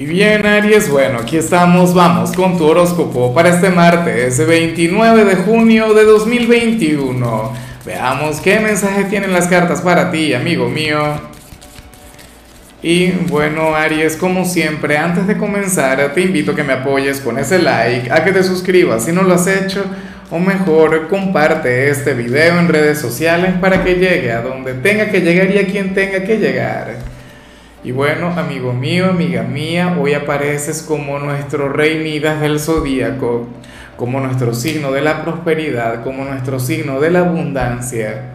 Y bien, Aries, bueno, aquí estamos, vamos con tu horóscopo para este martes 29 de junio de 2021. Veamos qué mensaje tienen las cartas para ti, amigo mío. Y bueno, Aries, como siempre, antes de comenzar, te invito a que me apoyes con ese like, a que te suscribas si no lo has hecho, o mejor, comparte este video en redes sociales para que llegue a donde tenga que llegar y a quien tenga que llegar. Y bueno, amigo mío, amiga mía, hoy apareces como nuestro rey Midas del zodíaco, como nuestro signo de la prosperidad, como nuestro signo de la abundancia.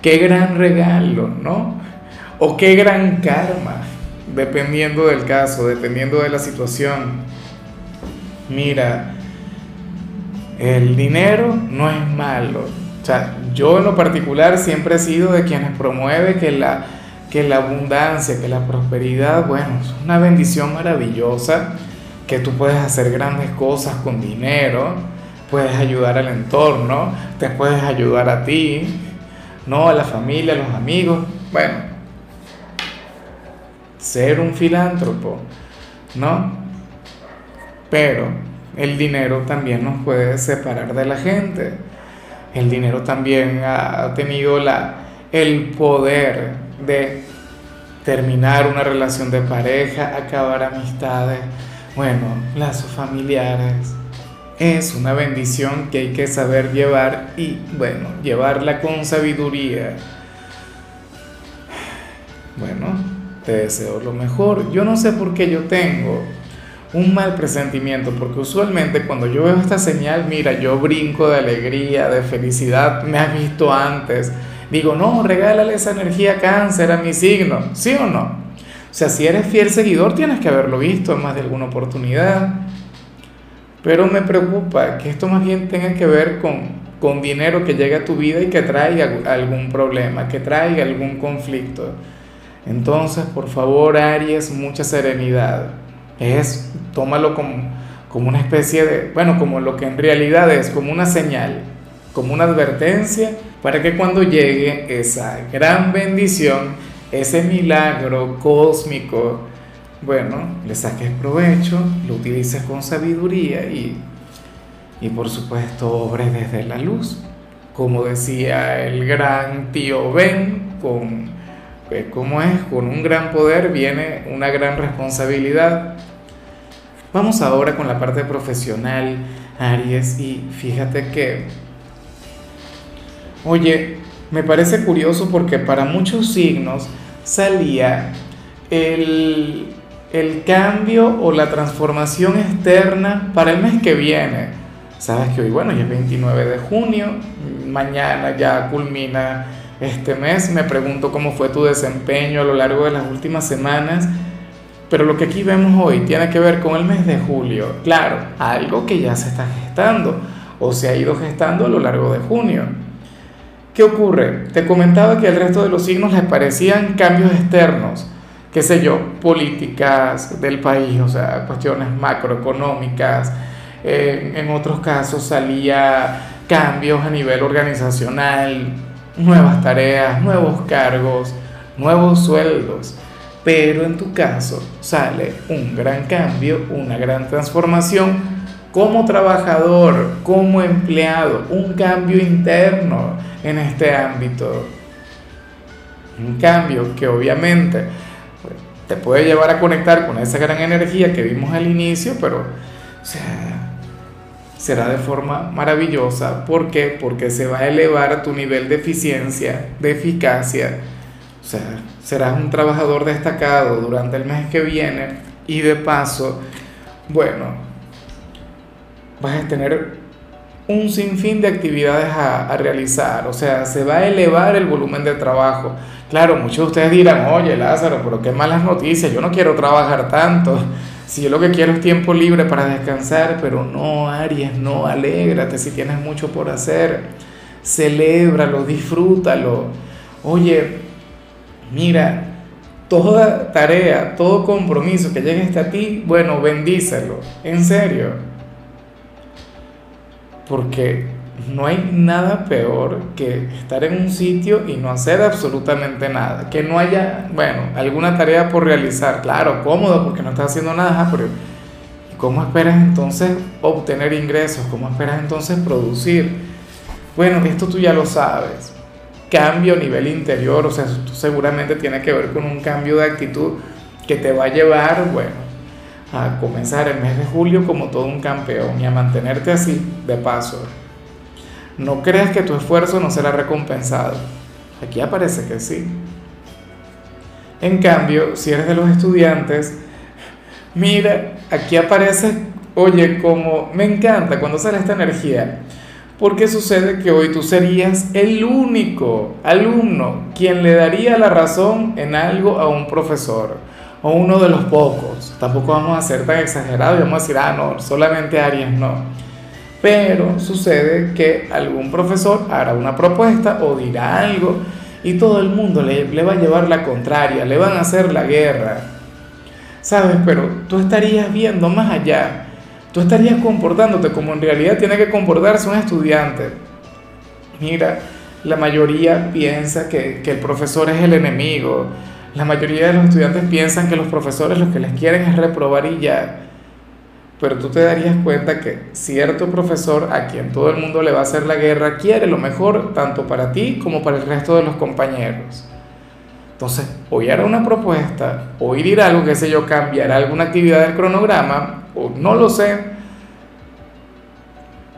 Qué gran regalo, ¿no? O qué gran karma, dependiendo del caso, dependiendo de la situación. Mira, el dinero no es malo. O sea, yo en lo particular siempre he sido de quienes promueve que la que la abundancia, que la prosperidad, bueno, es una bendición maravillosa, que tú puedes hacer grandes cosas con dinero, puedes ayudar al entorno, te puedes ayudar a ti, ¿no? A la familia, a los amigos. Bueno, ser un filántropo, ¿no? Pero el dinero también nos puede separar de la gente. El dinero también ha tenido la, el poder de terminar una relación de pareja, acabar amistades, bueno, lazos familiares. Es una bendición que hay que saber llevar y, bueno, llevarla con sabiduría. Bueno, te deseo lo mejor. Yo no sé por qué yo tengo un mal presentimiento, porque usualmente cuando yo veo esta señal, mira, yo brinco de alegría, de felicidad, me has visto antes digo, no, regálale esa energía cáncer a mi signo, ¿sí o no? O sea, si eres fiel seguidor tienes que haberlo visto en más de alguna oportunidad. Pero me preocupa que esto más bien tenga que ver con, con dinero que llegue a tu vida y que traiga algún problema, que traiga algún conflicto. Entonces, por favor, Aries, mucha serenidad. Es, tómalo como, como una especie de, bueno, como lo que en realidad es, como una señal, como una advertencia para que cuando llegue esa gran bendición, ese milagro cósmico, bueno, le saques provecho, lo utilices con sabiduría y, y por supuesto obres desde la luz. Como decía el gran tío Ben, con, pues, ¿cómo es? Con un gran poder viene una gran responsabilidad. Vamos ahora con la parte profesional, Aries, y fíjate que Oye, me parece curioso porque para muchos signos salía el, cambio o la transformación externa para el mes que viene. Sabes que hoy, bueno, ya es 29 de junio, mañana ya culmina este mes. Me pregunto cómo fue tu desempeño a lo largo de las últimas semanas. Pero lo que aquí vemos hoy tiene que ver con el mes de julio. Claro, algo que ya se está gestando o se ha ido gestando a lo largo de junio. ¿Qué ocurre? Te comentaba que al resto de los signos les parecían cambios externos, qué sé yo, políticas del país, o sea, cuestiones macroeconómicas. en otros casos salía cambios a nivel organizacional, nuevas tareas, nuevos cargos, nuevos sueldos. Pero en tu caso sale un gran cambio, una gran transformación como trabajador, como empleado, un cambio interno en este ámbito. Un cambio que obviamente pues, te puede llevar a conectar con esa gran energía que vimos al inicio, pero será de forma maravillosa. ¿Por qué? Porque se va a elevar tu nivel de eficiencia, de eficacia. O sea, serás un trabajador destacado durante el mes que viene y de paso, bueno, vas a tener un sinfín de actividades a, realizar, o sea, se va a elevar el volumen de trabajo. Claro, muchos de ustedes dirán, oye Lázaro, pero qué malas noticias, yo no quiero trabajar tanto, si yo lo que quiero es tiempo libre para descansar, pero no, Aries, no, alégrate si tienes mucho por hacer, celébralo, disfrútalo. Oye, mira, toda tarea, todo compromiso que llegue hasta ti, bueno, bendícelo, en serio porque no hay nada peor que estar en un sitio y no hacer absolutamente nada. Que no haya, bueno, alguna tarea por realizar. Claro, cómodo porque no estás haciendo nada, pero ¿cómo esperas entonces obtener ingresos? ¿Cómo esperas entonces producir? Bueno, esto tú ya lo sabes. Cambio a nivel interior, o sea, esto seguramente tiene que ver con un cambio de actitud que te va a llevar, bueno, a comenzar el mes de julio como todo un campeón y a mantenerte así de paso. No creas que tu esfuerzo no será recompensado. Aquí aparece que sí. En cambio, si eres de los estudiantes, mira, aquí aparece, oye, como me encanta cuando sale esta energía. Porque sucede que hoy tú serías el único alumno quien le daría la razón en algo a un profesor o uno de los pocos. Tampoco vamos a ser tan exagerados y vamos a decir, ah, no, solamente Aries no. Pero sucede que algún profesor hará una propuesta o dirá algo y todo el mundo le, le va a llevar la contraria, le van a hacer la guerra. ¿Sabes? Pero tú estarías viendo más allá. Tú estarías comportándote como en realidad tiene que comportarse un estudiante. Mira, la mayoría piensa que, que el profesor es el enemigo, la mayoría de los estudiantes piensan que los profesores lo que les quieren es reprobar y ya. Pero tú te darías cuenta que cierto profesor a quien todo el mundo le va a hacer la guerra quiere lo mejor tanto para ti como para el resto de los compañeros. Entonces, hoy hará una propuesta, o dirá algo, que sé yo, cambiará alguna actividad del cronograma, o no lo sé.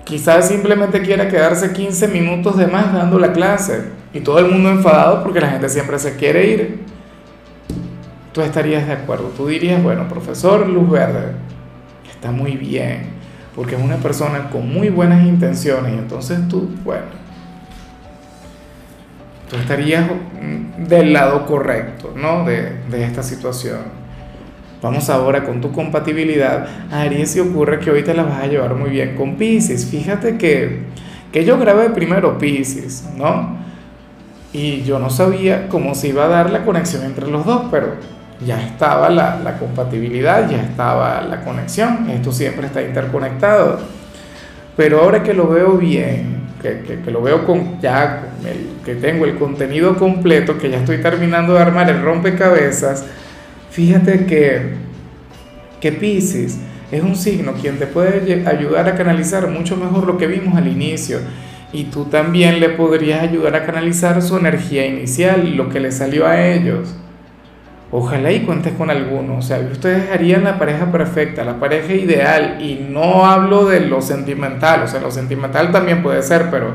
Quizás simplemente quiera quedarse 15 minutos de más dando la clase y todo el mundo enfadado porque la gente siempre se quiere ir tú estarías de acuerdo. Tú dirías, bueno, profesor Luz Verde, está muy bien, porque es una persona con muy buenas intenciones, y entonces tú, bueno, tú estarías del lado correcto, ¿no? De, de esta situación. Vamos ahora con tu compatibilidad. Aries, si ocurre que hoy te la vas a llevar muy bien con Pisces. Fíjate que, que yo grabé primero Pisces, ¿no? Y yo no sabía cómo se iba a dar la conexión entre los dos, pero ya estaba la, compatibilidad, ya estaba la conexión, esto siempre está interconectado. Pero ahora que lo veo bien, que, lo veo con ya, que tengo el contenido completo, que ya estoy terminando de armar el rompecabezas, fíjate que, que Pisces es un signo quien te puede ayudar a canalizar mucho mejor lo que vimos al inicio. Y tú también le podrías ayudar a canalizar su energía inicial, lo que le salió a ellos. Ojalá y cuentes con alguno, o sea, ustedes harían la pareja perfecta, la pareja ideal, y no hablo de lo sentimental, o sea, lo sentimental también puede ser, pero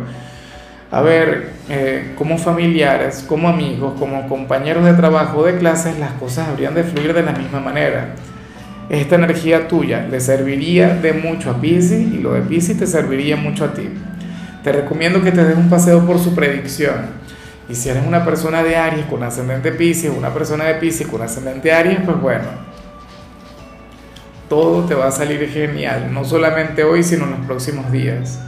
a ver, eh, como familiares, como amigos, como compañeros de trabajo, de clases, las cosas habrían de fluir de la misma manera. Esta energía tuya le serviría de mucho a Pisces y lo de Pisces te serviría mucho a ti. Te recomiendo que te des un paseo por su predicción y si eres una persona de Aries con ascendente Pisces, una persona de Pisces con ascendente Aries, pues bueno, todo te va a salir genial, no solamente hoy, sino en los próximos días.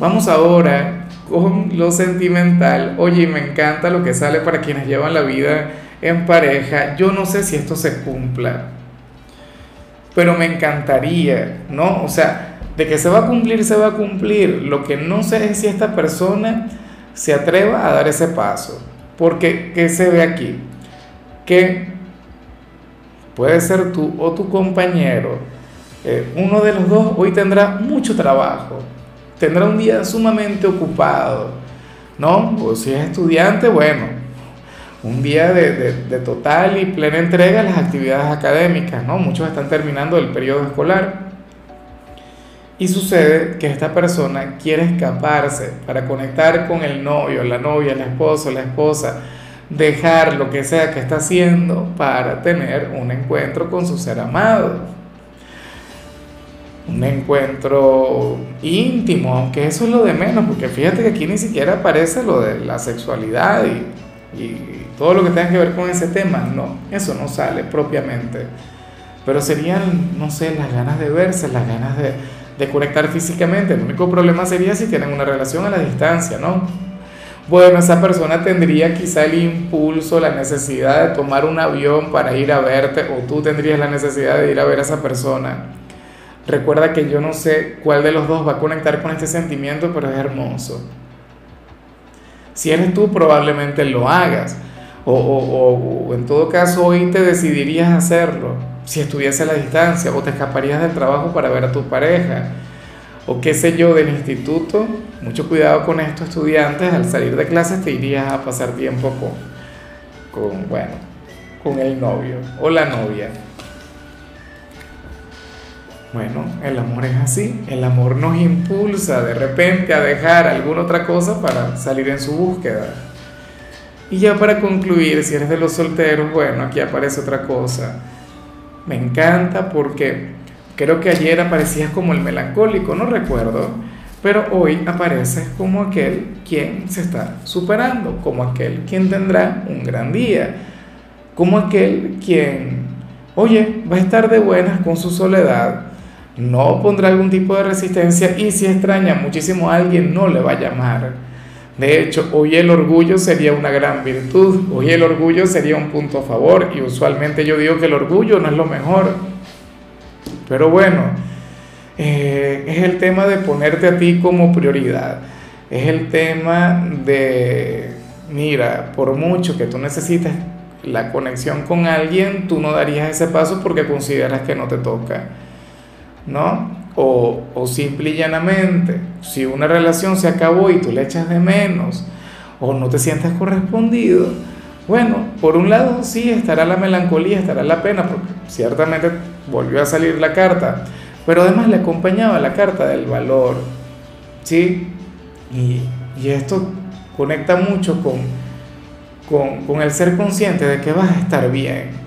Vamos ahora con lo sentimental. Oye, me encanta lo que sale para quienes llevan la vida en pareja. Yo no sé si esto se cumpla, pero me encantaría, ¿no? O sea, de que se va a cumplir, se va a cumplir. Lo que no sé es si esta persona se atreva a dar ese paso. Porque, ¿qué se ve aquí? Que puede ser tú o tu compañero, eh, uno de los dos hoy tendrá mucho trabajo, tendrá un día sumamente ocupado, ¿no? O si es estudiante, bueno, un día de, de total y plena entrega a las actividades académicas, ¿no? Muchos están terminando el periodo escolar. Y sucede que esta persona quiere escaparse para conectar con el novio, la novia, el esposo, la esposa, dejar lo que sea que está haciendo para tener un encuentro con su ser amado. Un encuentro íntimo, aunque eso es lo de menos, porque fíjate que aquí ni siquiera aparece lo de la sexualidad y, todo lo que tenga que ver con ese tema. No, eso no sale propiamente. Pero serían, no sé, las ganas de verse, las ganas de, de conectar físicamente. El único problema sería si tienen una relación a la distancia, ¿no? Bueno, esa persona tendría quizá el impulso, la necesidad de tomar un avión para ir a verte, o tú tendrías la necesidad de ir a ver a esa persona. Recuerda que yo no sé cuál de los dos va a conectar con este sentimiento, pero es hermoso. Si eres tú, probablemente lo hagas. O, o, en todo caso, hoy te decidirías hacerlo. Si estuviese a la distancia, o te escaparías del trabajo para ver a tu pareja. O qué sé yo, del instituto. Mucho cuidado con esto, estudiantes. Al salir de clases te irías a pasar tiempo con, con bueno, con el novio o la novia. Bueno, el amor es así, el amor nos impulsa de repente a dejar alguna otra cosa para salir en su búsqueda. Y ya para concluir, si eres de los solteros, bueno, aquí aparece otra cosa. Me encanta porque creo que ayer aparecías como el melancólico, no recuerdo, pero hoy apareces como aquel quien se está superando, como aquel quien tendrá un gran día, como aquel quien, oye, va a estar de buenas con su soledad no pondrá algún tipo de resistencia y si extraña muchísimo a alguien no le va a llamar. De hecho, hoy el orgullo sería una gran virtud, hoy el orgullo sería un punto a favor y usualmente yo digo que el orgullo no es lo mejor. Pero bueno, eh, es el tema de ponerte a ti como prioridad, es el tema de, mira, por mucho que tú necesites la conexión con alguien, tú no darías ese paso porque consideras que no te toca. ¿no? O, o simple y llanamente, si una relación se acabó y tú le echas de menos o no te sientes correspondido, bueno, por un lado sí estará la melancolía, estará la pena, porque ciertamente volvió a salir la carta, pero además le acompañaba la carta del valor, ¿sí? Y, y esto conecta mucho con, con, con el ser consciente de que vas a estar bien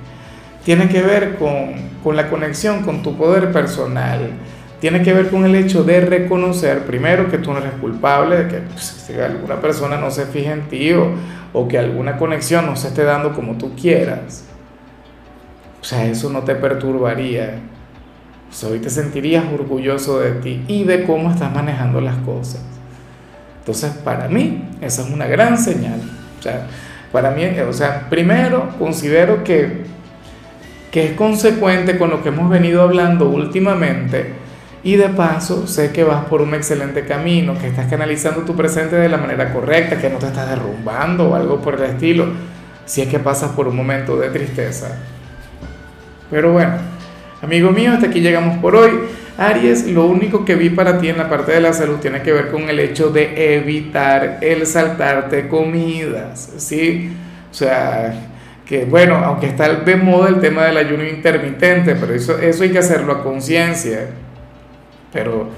tiene que ver con, la conexión con tu poder personal, tiene que ver con el hecho de reconocer primero que tú no eres culpable de que pues, alguna persona no se fije en ti o, que alguna conexión no se esté dando como tú quieras. O sea, eso no te perturbaría. O sea, hoy te sentirías orgulloso de ti y de cómo estás manejando las cosas. Entonces, para mí, esa es una gran señal. O sea, para mí, o sea, primero considero que que es consecuente con lo que hemos venido hablando últimamente y de paso sé que vas por un excelente camino, que estás canalizando tu presente de la manera correcta, que no te estás derrumbando o algo por el estilo, si es que pasas por un momento de tristeza. Pero bueno, amigo mío, hasta aquí llegamos por hoy. Aries, lo único que vi para ti en la parte de la salud tiene que ver con el hecho de evitar el saltarte comidas, ¿sí? O sea, que bueno, aunque está de moda el tema del ayuno intermitente, pero eso, eso hay que hacerlo a conciencia. Pero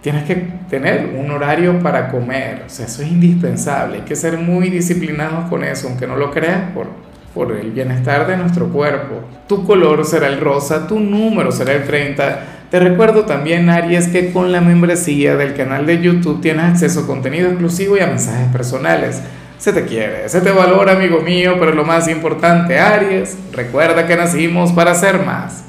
tienes que tener un horario para comer, o sea, eso es indispensable, hay que ser muy disciplinados con eso, aunque no lo creas, por, por el bienestar de nuestro cuerpo. Tu color será el rosa, tu número será el 30. Te recuerdo también, Aries, que con la membresía del canal de YouTube tienes acceso a contenido exclusivo y a mensajes personales. Se te quiere, se te valora, amigo mío, pero lo más importante, Aries, recuerda que nacimos para ser más.